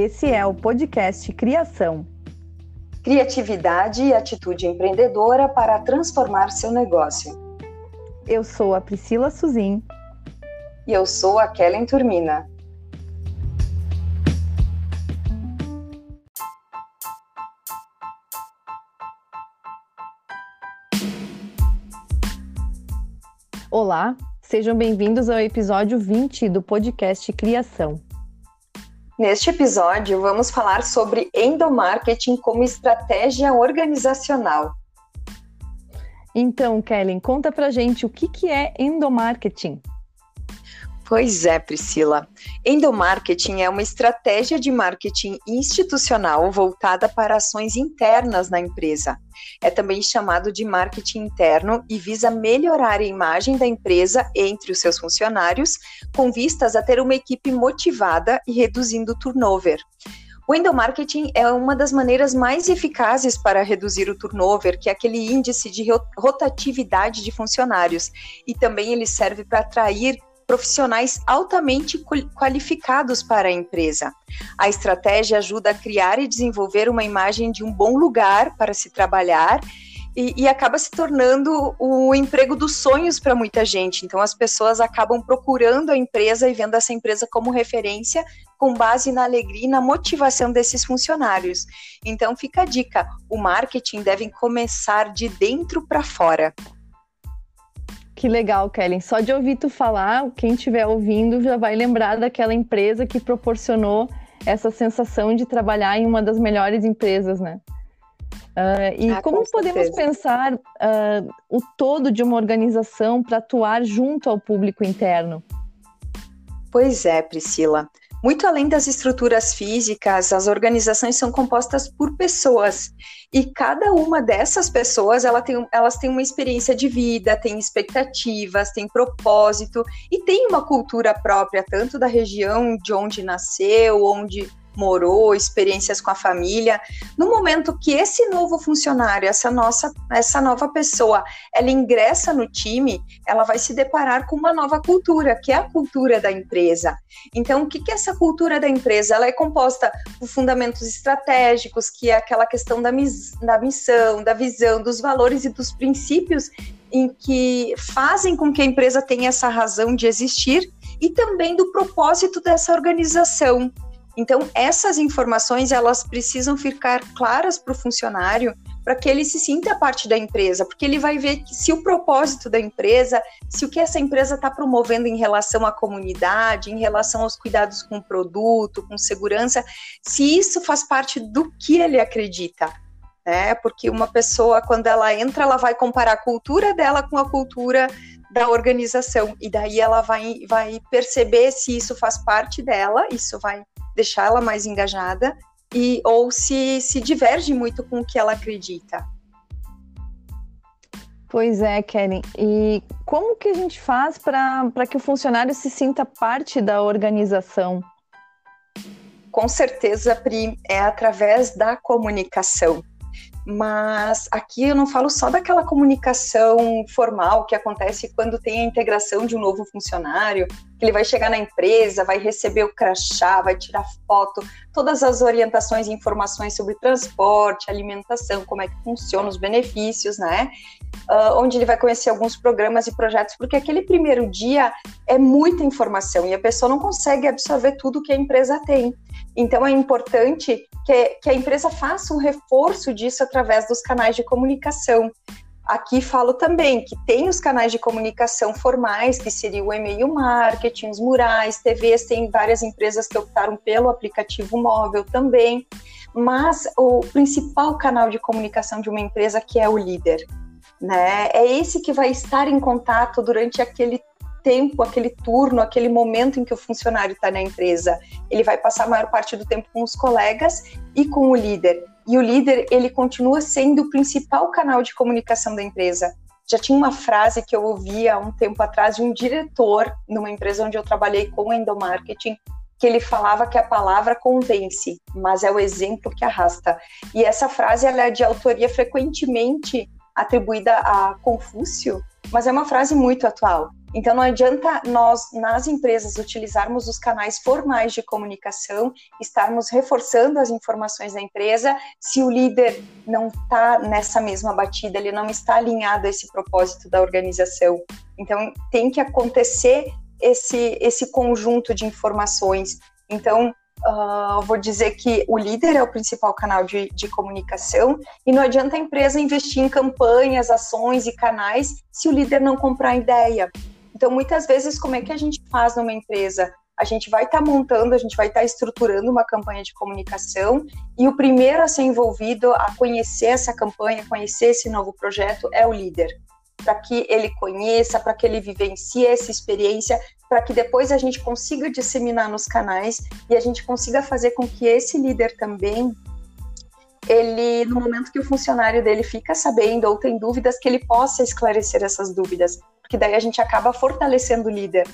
Esse é o podcast Criação. Criatividade e atitude empreendedora para transformar seu negócio. Eu sou a Priscila Suzin. E eu sou a Kellen Turmina. Olá, sejam bem-vindos ao episódio 20 do podcast Criação. Neste episódio, vamos falar sobre endomarketing como estratégia organizacional. Então, Kellen, conta pra gente o que, que é endomarketing. Pois é, Priscila. Endomarketing é uma estratégia de marketing institucional voltada para ações internas na empresa. É também chamado de marketing interno e visa melhorar a imagem da empresa entre os seus funcionários, com vistas a ter uma equipe motivada e reduzindo o turnover. O endomarketing é uma das maneiras mais eficazes para reduzir o turnover, que é aquele índice de rotatividade de funcionários, e também ele serve para atrair profissionais altamente qualificados para a empresa. A estratégia ajuda a criar e desenvolver uma imagem de um bom lugar para se trabalhar e, e, acaba se tornando o emprego dos sonhos para muita gente. Então, as pessoas acabam procurando a empresa e vendo essa empresa como referência, com base na alegria e na motivação desses funcionários. Então, fica a dica: o marketing deve começar de dentro para fora. Que legal, Kellen. Só de ouvir tu falar, quem estiver ouvindo já vai lembrar daquela empresa que proporcionou essa sensação de trabalhar em uma das melhores empresas, né? Uh, e ah, como com podemos pensar uh, o todo de uma organização para atuar junto ao público interno? Pois é, Priscila. Muito além das estruturas físicas, as organizações são compostas por pessoas. E cada uma dessas pessoas ela tem, elas têm uma experiência de vida, tem expectativas, tem propósito e tem uma cultura própria, tanto da região de onde nasceu, onde morou, experiências com a família. No momento que esse novo funcionário, essa nossa, essa nova pessoa, ela ingressa no time, ela vai se deparar com uma nova cultura, que é a cultura da empresa. Então, o que, que é essa cultura da empresa? Ela é composta por fundamentos estratégicos, que é aquela questão da, mis, da missão, da visão, dos valores e dos princípios em que fazem com que a empresa tenha essa razão de existir e também do propósito dessa organização. Então, essas informações elas precisam ficar claras para o funcionário para que ele se sinta parte da empresa, porque ele vai ver se o propósito da empresa, se o que essa empresa está promovendo em relação à comunidade, em relação aos cuidados com o produto, com segurança, se isso faz parte do que ele acredita. Né? Porque uma pessoa, quando ela entra, ela vai comparar a cultura dela com a cultura da organização, e daí ela vai, vai perceber se isso faz parte dela, isso vai deixar ela mais engajada e ou se se diverge muito com o que ela acredita. Pois é, Karen. E como que a gente faz para que o funcionário se sinta parte da organização? Com certeza, Pri, é através da comunicação mas aqui eu não falo só daquela comunicação formal que acontece quando tem a integração de um novo funcionário, que ele vai chegar na empresa, vai receber o crachá, vai tirar foto, todas as orientações e informações sobre transporte, alimentação, como é que funciona os benefícios, né? Uh, onde ele vai conhecer alguns programas e projetos, porque aquele primeiro dia é muita informação e a pessoa não consegue absorver tudo que a empresa tem. Então é importante que, que a empresa faça um reforço disso através dos canais de comunicação. Aqui falo também que tem os canais de comunicação formais, que seria o e-mail marketing, os murais, TVs, tem várias empresas que optaram pelo aplicativo móvel também, mas o principal canal de comunicação de uma empresa que é o líder, né? É esse que vai estar em contato durante aquele tempo, aquele turno, aquele momento em que o funcionário está na empresa. Ele vai passar a maior parte do tempo com os colegas e com o líder. E o líder, ele continua sendo o principal canal de comunicação da empresa. Já tinha uma frase que eu ouvi há um tempo atrás de um diretor numa empresa onde eu trabalhei com endomarketing, que ele falava que a palavra convence, mas é o exemplo que arrasta. E essa frase ela é de autoria frequentemente atribuída a Confúcio, mas é uma frase muito atual. Então não adianta nós, nas empresas, utilizarmos os canais formais de comunicação, estarmos reforçando as informações da empresa, se o líder não está nessa mesma batida, ele não está alinhado a esse propósito da organização. Então tem que acontecer esse, esse conjunto de informações. Então, Uh, vou dizer que o líder é o principal canal de, de, comunicação e não adianta a empresa investir em campanhas, ações e canais se o líder não comprar ideia. Então, muitas vezes, como é que a gente faz numa empresa? A gente vai estar tá montando, a gente vai estar tá estruturando uma campanha de comunicação e o primeiro a ser envolvido, a conhecer essa campanha, conhecer esse novo projeto é o líder para que ele conheça, para que ele vivencie essa experiência, para que depois a gente consiga disseminar nos canais e a gente consiga fazer com que esse líder também ele no momento que o funcionário dele fica sabendo ou tem dúvidas que ele possa esclarecer essas dúvidas, porque daí a gente acaba fortalecendo o líder.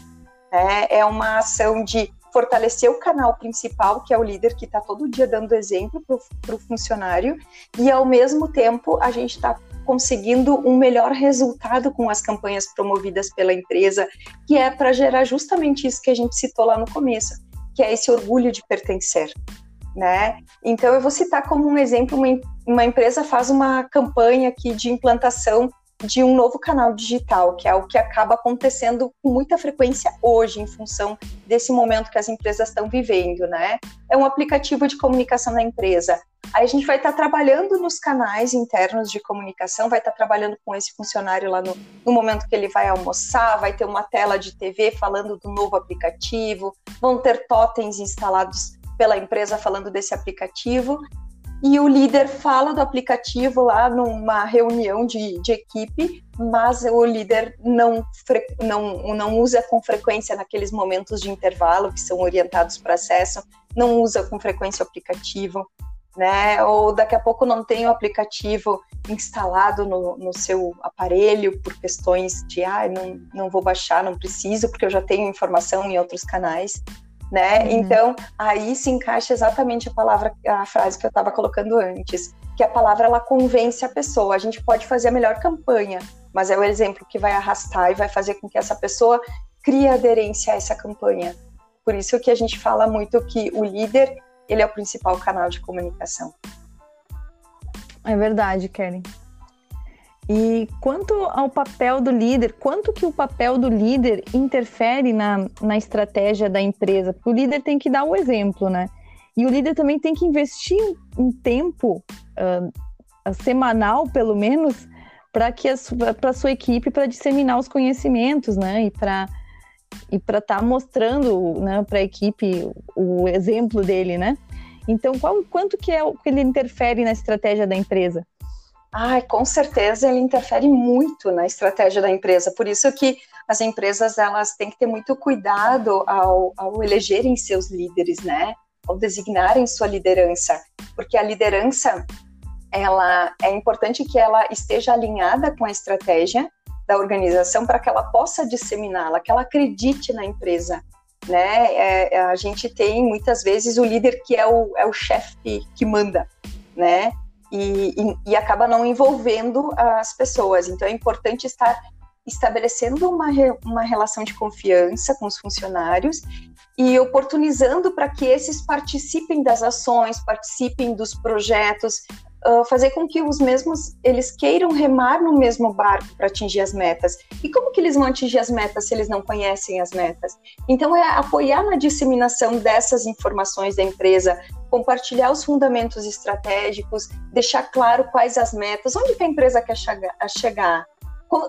Né? É uma ação de fortalecer o canal principal, que é o líder que está todo dia dando exemplo para o funcionário, e ao mesmo tempo a gente está conseguindo um melhor resultado com as campanhas promovidas pela empresa, que é para gerar justamente isso que a gente citou lá no começo, que é esse orgulho de pertencer. Né? Então, eu vou citar como um exemplo: uma, uma empresa faz uma campanha aqui de implantação de um novo canal digital, que é o que acaba acontecendo com muita frequência hoje, em função desse momento que as empresas estão vivendo, né? É um aplicativo de comunicação da empresa. Aí a gente vai estar tá trabalhando nos canais internos de comunicação, vai estar tá trabalhando com esse funcionário lá no, no momento que ele vai almoçar, vai ter uma tela de TV falando do novo aplicativo, vão ter totens instalados pela empresa falando desse aplicativo e o líder fala do aplicativo lá numa reunião de, de equipe, mas o líder não, não, não usa com frequência naqueles momentos de intervalo que são orientados para acesso, não usa com frequência o aplicativo, né? Ou daqui a pouco não tem o aplicativo instalado no, no seu aparelho por questões de ah, não, não vou baixar, não preciso, porque eu já tenho informação em outros canais né? Uhum. Então, aí se encaixa exatamente a palavra, a frase que eu estava colocando antes, que a palavra ela convence a pessoa. A gente pode fazer a melhor campanha, mas é o exemplo que vai arrastar e vai fazer com que essa pessoa crie aderência a essa campanha. Por isso que a gente fala muito que o líder, ele é o principal canal de comunicação. É verdade, Karen. E quanto ao papel do líder, quanto que o papel do líder interfere na, na estratégia da empresa? Porque o líder tem que dar o exemplo, né? E o líder também tem que investir um tempo uh, semanal, pelo menos, para que para sua equipe para disseminar os conhecimentos, né? E para e para estar tá mostrando, né, para a equipe o exemplo dele, né? Então, qual, quanto que é o que ele interfere na estratégia da empresa? Ai, com certeza ele interfere muito na estratégia da empresa. Por isso que as empresas elas têm que ter muito cuidado ao, ao elegerem seus líderes, né? Ao designarem sua liderança, porque a liderança ela é importante que ela esteja alinhada com a estratégia da organização para que ela possa disseminá-la, que ela acredite na empresa, né? É, a gente tem muitas vezes o líder que é o, é o chefe que manda, né? E, e, e acaba não envolvendo as pessoas. Então é importante estar estabelecendo uma, uma relação de confiança com os funcionários e oportunizando para que esses participem das ações, participem dos projetos, uh, fazer com que os mesmos eles queiram remar no mesmo barco para atingir as metas. E como que eles vão atingir as metas se eles não conhecem as metas? Então é apoiar na disseminação dessas informações da empresa, compartilhar os fundamentos estratégicos, deixar claro quais as metas, onde que a empresa quer chegar,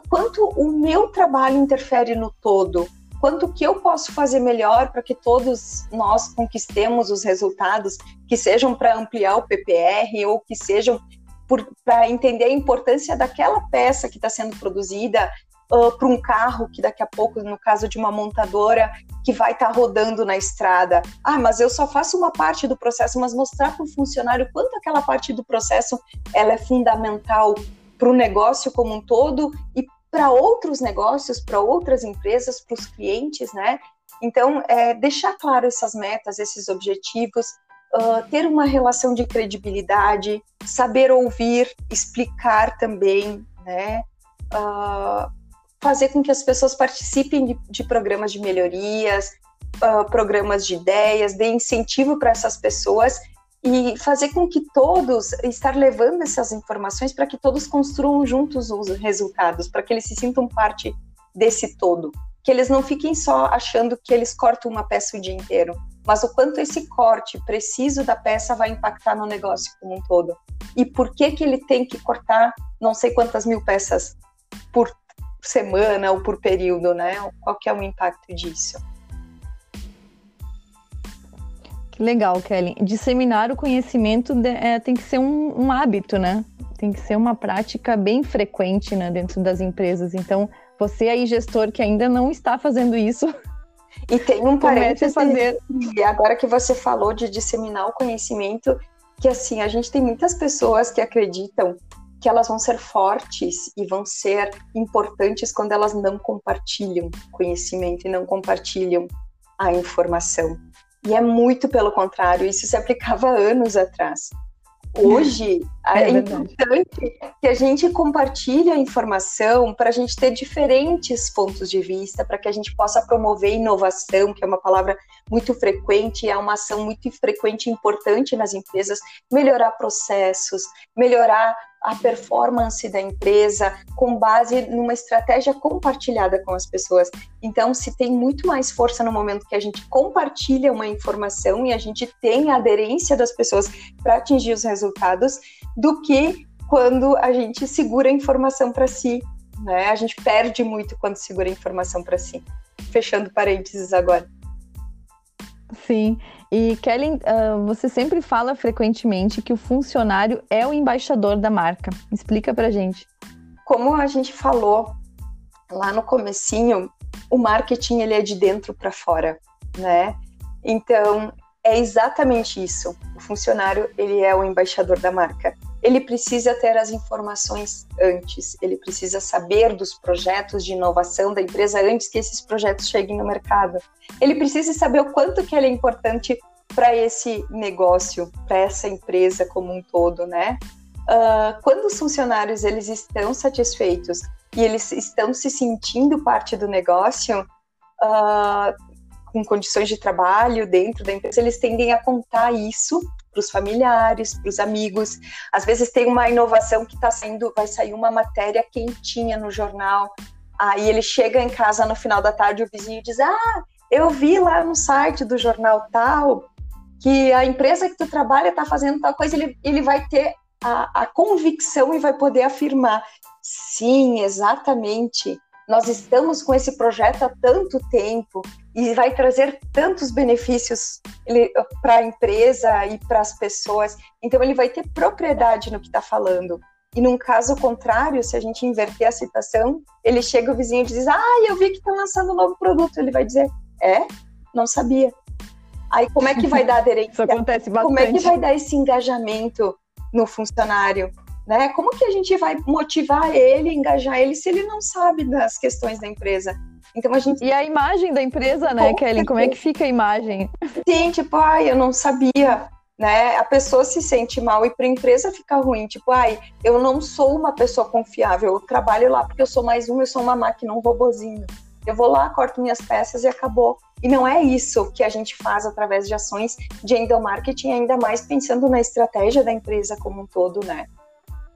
quanto o meu trabalho interfere no todo, quanto que eu posso fazer melhor para que todos nós conquistemos os resultados, que sejam para ampliar o PPR ou que sejam para entender a importância daquela peça que está sendo produzida uh, para um carro que daqui a pouco, no caso de uma montadora, que vai estar tá rodando na estrada. Ah, mas eu só faço uma parte do processo, mas mostrar para o funcionário quanto aquela parte do processo ela é fundamental para o negócio como um todo e para outros negócios, para outras empresas, para os clientes, né? Então, é, deixar claro essas metas, esses objetivos, uh, ter uma relação de credibilidade, saber ouvir, explicar também, né? Uh, fazer com que as pessoas participem de, de programas de melhorias, uh, programas de ideias, dê incentivo para essas pessoas e fazer com que todos estar levando essas informações para que todos construam juntos os resultados, para que eles se sintam parte desse todo, que eles não fiquem só achando que eles cortam uma peça o dia inteiro, mas o quanto esse corte preciso da peça vai impactar no negócio como um todo. E por que que ele tem que cortar não sei quantas mil peças por semana ou por período, né? Qual que é o impacto disso? Que legal, Kelly. Disseminar o conhecimento é, tem que ser um, um, hábito, né? Tem que ser uma prática bem frequente né, dentro das empresas. Então, você aí, gestor, que ainda não está fazendo isso. E tem um parênteses, fazer... e agora que você falou de disseminar o conhecimento, que assim, a gente tem muitas pessoas que acreditam que elas vão ser fortes e vão ser importantes quando elas não compartilham conhecimento e não compartilham a informação. E é muito pelo contrário, isso se aplicava anos atrás. Hoje é, é importante que a gente compartilhe a informação para a gente ter diferentes pontos de vista, para que a gente possa promover inovação, que é uma palavra muito frequente, é uma ação muito frequente e importante nas empresas, melhorar processos, melhorar a performance da empresa com base numa estratégia compartilhada com as pessoas. Então, se tem muito mais força no momento que a gente compartilha uma informação e a gente tem a aderência das pessoas para atingir os resultados, do que quando a gente segura a informação para si. Né? A gente perde muito quando segura a informação para si. Fechando parênteses agora. Sim, e Kelly, uh, você sempre fala frequentemente que o funcionário é o embaixador da marca. Explica pra gente. Como a gente falou lá no comecinho, o marketing ele é de dentro para fora, né? Então, é exatamente isso. O funcionário, ele é o embaixador da marca. Ele precisa ter as informações antes, ele precisa saber dos projetos de inovação da empresa antes que esses projetos cheguem no mercado. Ele precisa saber o quanto que ele é importante para esse negócio, para essa empresa como um todo, né? Uh, quando os funcionários eles estão satisfeitos e eles estão se sentindo parte do negócio, uh, com condições de trabalho dentro da empresa, eles tendem a contar isso para os familiares, para os amigos. Às vezes tem uma inovação que está saindo, vai sair uma matéria quentinha no jornal. Aí ele chega em casa no final da tarde, o vizinho diz: Ah, eu vi lá no site do jornal tal que a empresa que tu trabalha está fazendo tal coisa. Ele, ele vai ter a, a convicção e vai poder afirmar: sim, exatamente. Nós estamos com esse projeto há tanto tempo e vai trazer tantos benefícios para a empresa e para as pessoas. Então, ele vai ter propriedade no que está falando. E num caso contrário, se a gente inverter a citação, ele chega o vizinho e diz: Ah, eu vi que está lançando um novo produto. Ele vai dizer: É, não sabia. Aí, como é que vai dar aderência? Isso acontece bastante. Como é que vai dar esse engajamento no funcionário? Né? Como que a gente vai motivar ele, engajar ele, se ele não sabe das questões da empresa? Então a gente. E a imagem da empresa, né, Com Kelly? Como é que fica a imagem? Sim, tipo, ai, eu não sabia. Né? A pessoa se sente mal e para a empresa fica ruim. Tipo, ai, eu não sou uma pessoa confiável, eu trabalho lá porque eu sou mais um, eu sou uma máquina, um robozinho. Eu vou lá, corto minhas peças e acabou. E não é isso que a gente faz através de ações de endomarketing, ainda mais pensando na estratégia da empresa como um todo, né?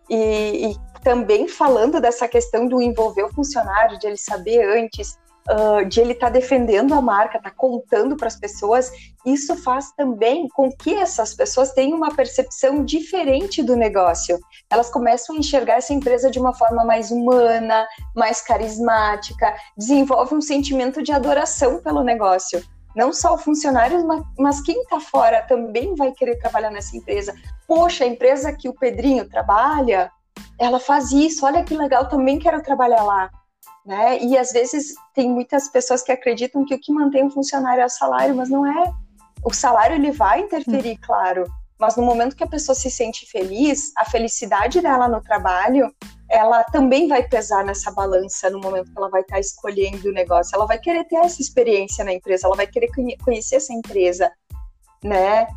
E, e também falando dessa questão do envolver o funcionário, de ele saber antes uh, de ele estar tá defendendo a marca, tá contando para as pessoas, isso faz também com que essas pessoas tenham uma percepção diferente do negócio. Elas começam a enxergar essa empresa de uma forma mais humana, mais carismática, desenvolve um sentimento de adoração pelo negócio. Não só o funcionário, mas quem está fora também vai querer trabalhar nessa empresa. Poxa, a empresa que o Pedrinho trabalha, ela faz isso, olha que legal, também quero trabalhar lá né? E às vezes tem muitas pessoas que acreditam que o que mantém um funcionário é o salário, mas não é. O salário ele vai interferir, hum. claro, mas no momento que a pessoa se sente feliz, a felicidade dela no trabalho, ela também vai pesar nessa balança no momento que ela vai estar escolhendo o negócio. Ela vai querer ter essa experiência na empresa, ela vai querer conhecer essa empresa, né?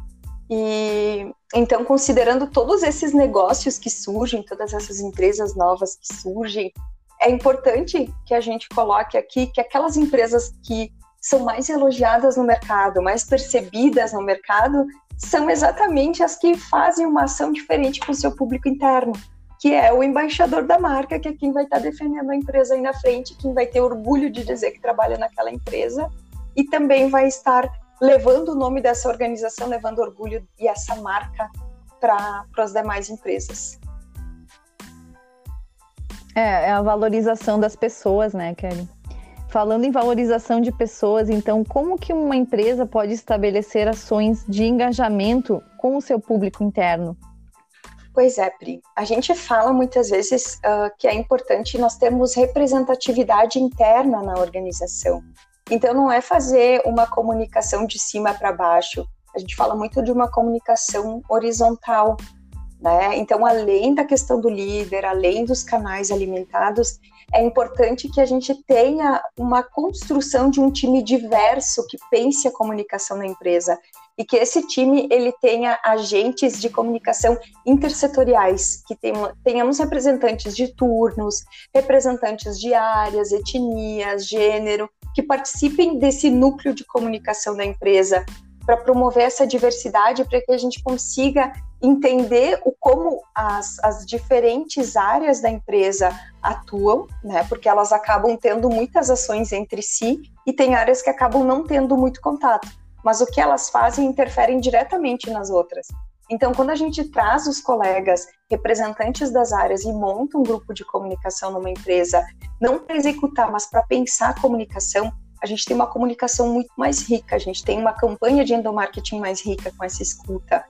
E então, considerando todos esses negócios que surgem, todas essas empresas novas que surgem, é importante que a gente coloque aqui que aquelas empresas que são mais elogiadas no mercado, mais percebidas no mercado, são exatamente as que fazem uma ação diferente com o seu público interno, que é o embaixador da marca, que é quem vai estar defendendo a empresa aí na frente, quem vai ter orgulho de dizer que trabalha naquela empresa e também vai estar levando o nome dessa organização, levando orgulho e essa marca para as demais empresas. É, é a valorização das pessoas, né, Kelly? Falando em valorização de pessoas, então, como que uma empresa pode estabelecer ações de engajamento com o seu público interno? Pois é, Pri. A gente fala muitas vezes uh, que é importante nós termos representatividade interna na organização. Então, não é fazer uma comunicação de cima para baixo. A gente fala muito de uma comunicação horizontal. Né? Então, além da questão do líder, além dos canais alimentados, é importante que a gente tenha uma construção de um time diverso que pense a comunicação na empresa e que esse time ele tenha agentes de comunicação intersetoriais, que tenhamos representantes de turnos, representantes de áreas, etnias, gênero, que participem desse núcleo de comunicação da empresa para promover essa diversidade, para que a gente consiga entender o como as, as diferentes áreas da empresa atuam, né? Porque elas acabam tendo muitas ações entre si e tem áreas que acabam não tendo muito contato. Mas o que elas fazem interferem diretamente nas outras. Então, quando a gente traz os colegas representantes das áreas e monta um grupo de comunicação numa empresa, não para executar, mas para pensar a comunicação, a gente tem uma comunicação muito mais rica, a gente tem uma campanha de endomarketing mais rica com essa escuta,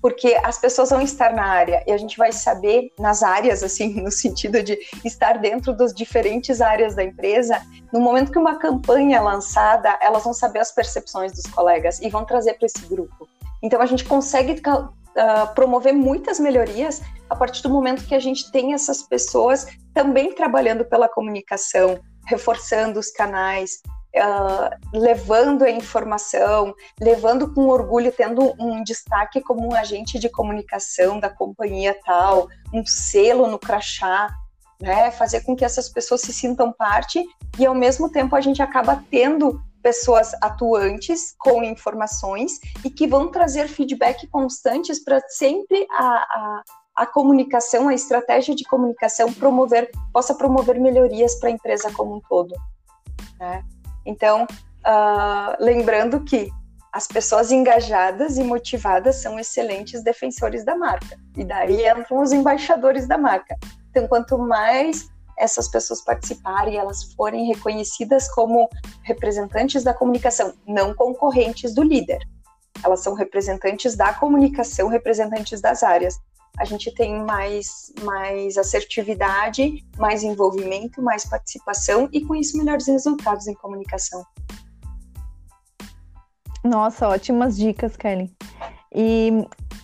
porque as pessoas vão estar na área e a gente vai saber nas áreas, assim, no sentido de estar dentro das diferentes áreas da empresa. No momento que uma campanha é lançada, elas vão saber as percepções dos colegas e vão trazer para esse grupo. Então a gente consegue uh, promover muitas melhorias a partir do momento que a gente tem essas pessoas também trabalhando pela comunicação, reforçando os canais, uh, levando a informação, levando com orgulho, tendo um destaque como um agente de comunicação da companhia tal, um selo no crachá, né? Fazer com que essas pessoas se sintam parte e ao mesmo tempo a gente acaba tendo pessoas atuantes com informações e que vão trazer feedback constantes para sempre a, a, a, comunicação, a estratégia de comunicação promover possa promover melhorias para a empresa como um todo. Né? Então, uh, lembrando que as pessoas engajadas e motivadas são excelentes defensores da marca. E daí entram os embaixadores da marca. Então, quanto mais essas pessoas participarem, elas forem reconhecidas como representantes da comunicação, não concorrentes do líder. Elas são representantes da comunicação, representantes das áreas a gente tem mais, mais assertividade, mais envolvimento, mais participação e com isso melhores resultados em comunicação. Nossa, ótimas dicas, Kelly. E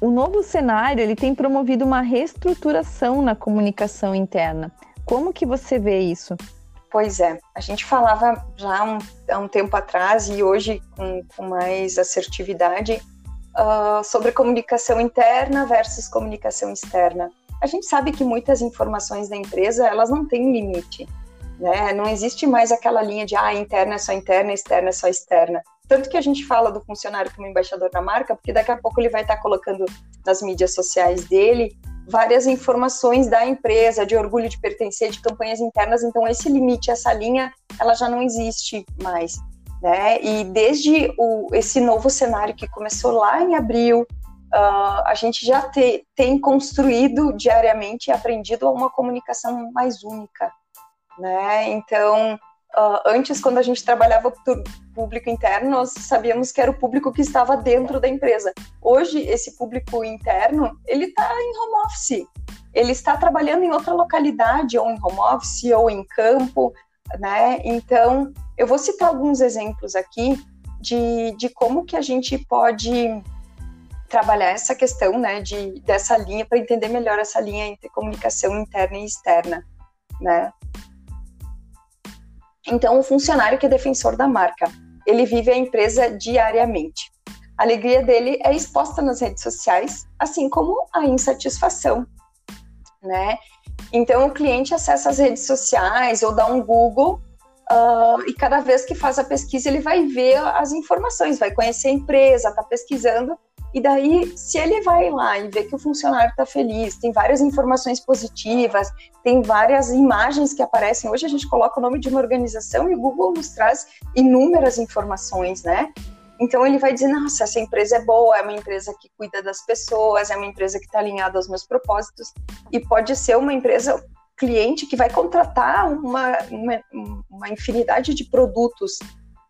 o novo cenário ele tem promovido uma reestruturação na comunicação interna. Como que você vê isso? Pois é, a gente falava já um, há um tempo atrás e hoje com, com mais assertividade uh, sobre comunicação interna versus comunicação externa. A gente sabe que muitas informações da empresa elas não têm limite, né? Não existe mais aquela linha de ah, interna é só interna, externa é só externa. Tanto que a gente fala do funcionário como embaixador da marca, porque daqui a pouco ele vai estar colocando nas mídias sociais dele várias informações da empresa, de orgulho de pertencer, de campanhas internas. Então, esse limite, essa linha, ela já não existe mais né? E desde o, esse novo cenário que começou lá em abril, uh, a gente já te, tem construído diariamente e aprendido uma comunicação mais única, né? Então, uh, antes, quando a gente trabalhava o público interno, nós sabíamos que era o público que estava dentro da empresa. Hoje, esse público interno, ele está em home office. Ele está trabalhando em outra localidade, ou em home office, ou em campo, né? Então, eu vou citar alguns exemplos aqui de, de como que a gente pode trabalhar essa questão, né, de, dessa linha, para entender melhor essa linha entre comunicação interna e externa, né? Então, o funcionário que é defensor da marca, ele vive a empresa diariamente. A alegria dele é exposta nas redes sociais, assim como a insatisfação, né? Então o cliente acessa as redes sociais ou dá um Google uh, e cada vez que faz a pesquisa ele vai ver as informações, vai conhecer a empresa, está pesquisando e daí, se ele vai lá e vê que o funcionário está feliz, tem várias informações positivas, tem várias imagens que aparecem. Hoje a gente coloca o nome de uma organização e o Google nos traz inúmeras informações, né? Então ele vai dizer, nossa, essa empresa é boa, é uma empresa que cuida das pessoas, é uma empresa que está alinhada aos meus propósitos e pode ser uma empresa cliente que vai contratar uma, uma, uma infinidade de produtos,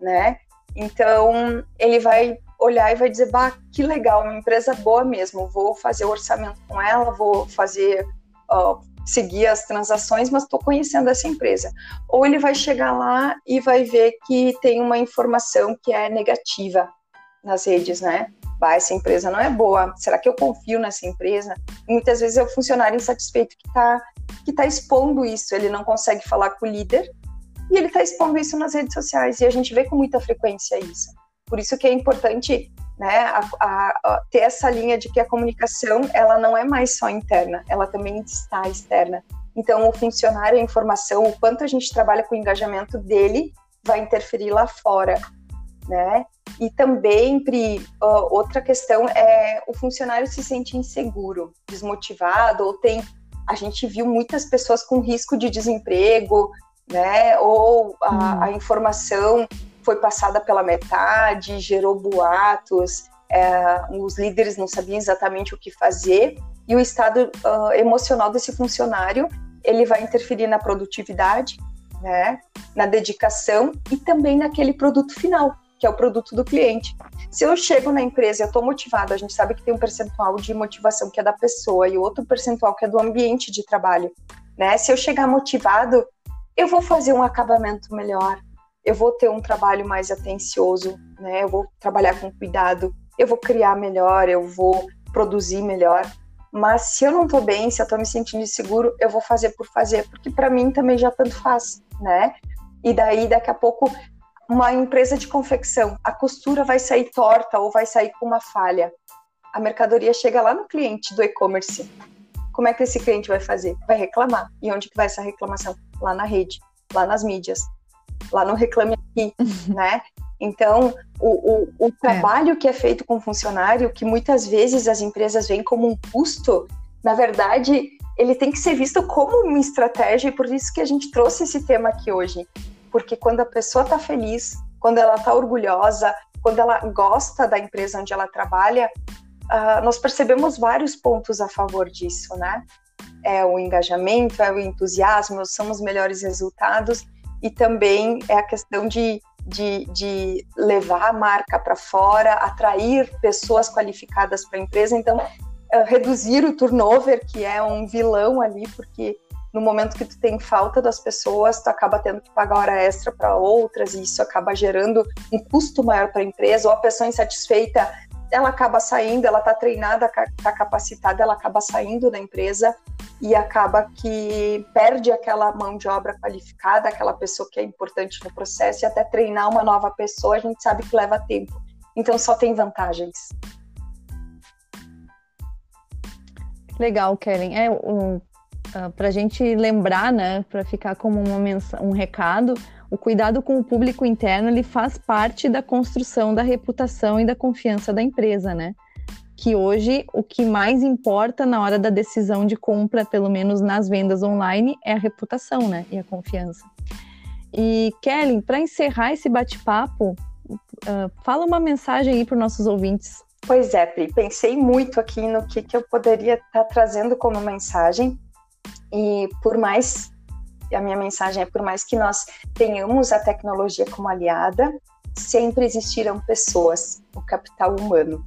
né? Então ele vai olhar e vai dizer, bah, que legal, uma empresa boa mesmo, vou fazer o orçamento com ela, vou fazer, uh, seguir as transações, mas estou conhecendo essa empresa. Ou ele vai chegar lá e vai ver que tem uma informação que é negativa nas redes, né? Bah, essa empresa não é boa, será que eu confio nessa empresa? E muitas vezes é o funcionário insatisfeito que está que tá expondo isso, ele não consegue falar com o líder, e ele está expondo isso nas redes sociais, e a gente vê com muita frequência isso. Por isso que é importante né, a, a, a ter essa linha de que a comunicação ela não é mais só interna, ela também está externa. Então, o funcionário, a informação, o quanto a gente trabalha com o engajamento dele, vai interferir lá fora, né? E também, Pri, outra questão é o funcionário se sente inseguro, desmotivado, ou tem. A gente viu muitas pessoas com risco de desemprego, né? Ou a, hum. a informação foi passada pela metade, gerou boatos, é, os líderes não sabiam exatamente o que fazer e o estado uh, emocional desse funcionário ele vai interferir na produtividade, né, na dedicação e também naquele produto final, que é o produto do cliente. Se eu chego na empresa e estou motivado, a gente sabe que tem um percentual de motivação que é da pessoa e outro percentual que é do ambiente de trabalho, né? Se eu chegar motivado, eu vou fazer um acabamento melhor, eu vou ter um trabalho mais atencioso, né? Eu vou trabalhar com cuidado, eu vou criar melhor, eu vou produzir melhor. Mas se eu não tô bem, se eu tô me sentindo inseguro, eu vou fazer por fazer, porque para mim também já tanto faz, né? E daí daqui a pouco uma empresa de confecção, a costura vai sair torta ou vai sair com uma falha. A mercadoria chega lá no cliente do e-commerce. Como é que esse cliente vai fazer? Vai reclamar. E onde que vai essa reclamação? Lá na rede, lá nas mídias lá no Reclame Aqui, né? Então, o, o, o é. trabalho é. que é feito com funcionário, que muitas vezes as empresas veem como um custo, na verdade, ele tem que ser visto como uma estratégia, e por isso que a gente trouxe esse tema aqui hoje. Porque quando a pessoa está feliz, quando ela está orgulhosa, quando ela gosta da empresa onde ela trabalha, uh, nós percebemos vários pontos a favor disso, né? É o engajamento, é o entusiasmo, são os melhores resultados e também é a questão de, de, de levar a marca para fora, atrair pessoas qualificadas para a empresa. Então, uh, reduzir o turnover, que é um vilão ali, porque no momento que tu tem falta das pessoas, tu acaba tendo que pagar hora extra para outras e isso acaba gerando um custo maior para a empresa, ou a pessoa insatisfeita ela acaba saindo, ela está treinada, está capacitada, ela acaba saindo da empresa e acaba que perde aquela mão de obra qualificada, aquela pessoa que é importante no processo, e até treinar uma nova pessoa, a gente sabe que leva tempo. Então só tem vantagens. Legal, Kellen. É um, ah, para a gente lembrar, né, para ficar como uma um recado, o cuidado com o público interno ele faz parte da construção da reputação e da confiança da empresa, né? Que hoje o que mais importa na hora da decisão de compra, pelo menos nas vendas online, é a reputação, né? E a confiança. E Kelly, para encerrar esse bate-papo, uh, fala uma mensagem aí para os nossos ouvintes. Pois é, Pri, pensei muito aqui no que, que eu poderia estar tá trazendo como mensagem. E por mais a minha mensagem é: por mais que nós tenhamos a tecnologia como aliada, sempre existirão pessoas, o capital humano.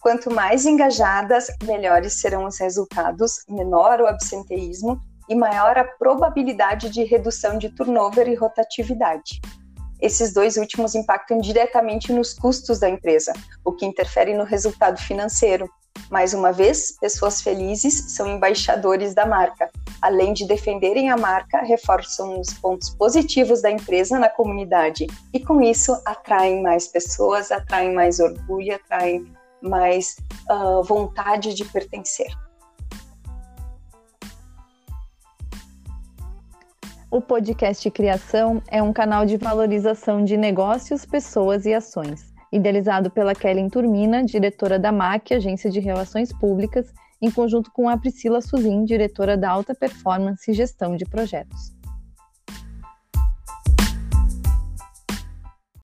Quanto mais engajadas, melhores serão os resultados, menor o absenteísmo e maior a probabilidade de redução de turnover e rotatividade. Esses dois últimos impactam diretamente nos custos da empresa, o que interfere no resultado financeiro, mais uma vez, pessoas felizes são embaixadores da marca. Além de defenderem a marca, reforçam os pontos positivos da empresa na comunidade e, com isso, atraem mais pessoas, atraem mais orgulho, atraem mais uh, vontade de pertencer. O podcast Criação é um canal de valorização de negócios, pessoas e ações, idealizado pela Kellen Turmina, diretora da MAC, Agência de Relações Públicas, em conjunto com a Priscila Suzin, diretora da Alta Performance e Gestão de Projetos.